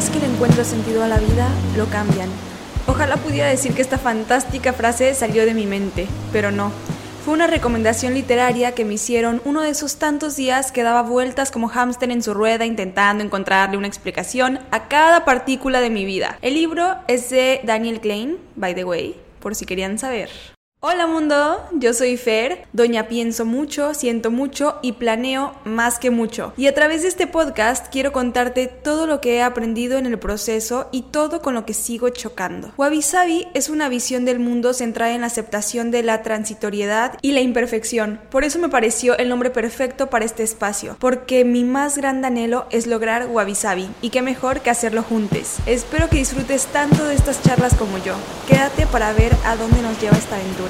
vez que le encuentro sentido a la vida, lo cambian. Ojalá pudiera decir que esta fantástica frase salió de mi mente, pero no. Fue una recomendación literaria que me hicieron uno de esos tantos días que daba vueltas como hámster en su rueda intentando encontrarle una explicación a cada partícula de mi vida. El libro es de Daniel Klein, by the way, por si querían saber. Hola mundo, yo soy Fer, doña pienso mucho, siento mucho y planeo más que mucho. Y a través de este podcast quiero contarte todo lo que he aprendido en el proceso y todo con lo que sigo chocando. Wabi es una visión del mundo centrada en la aceptación de la transitoriedad y la imperfección. Por eso me pareció el nombre perfecto para este espacio, porque mi más grande anhelo es lograr Wabi y qué mejor que hacerlo juntos. Espero que disfrutes tanto de estas charlas como yo. Quédate para ver a dónde nos lleva esta aventura.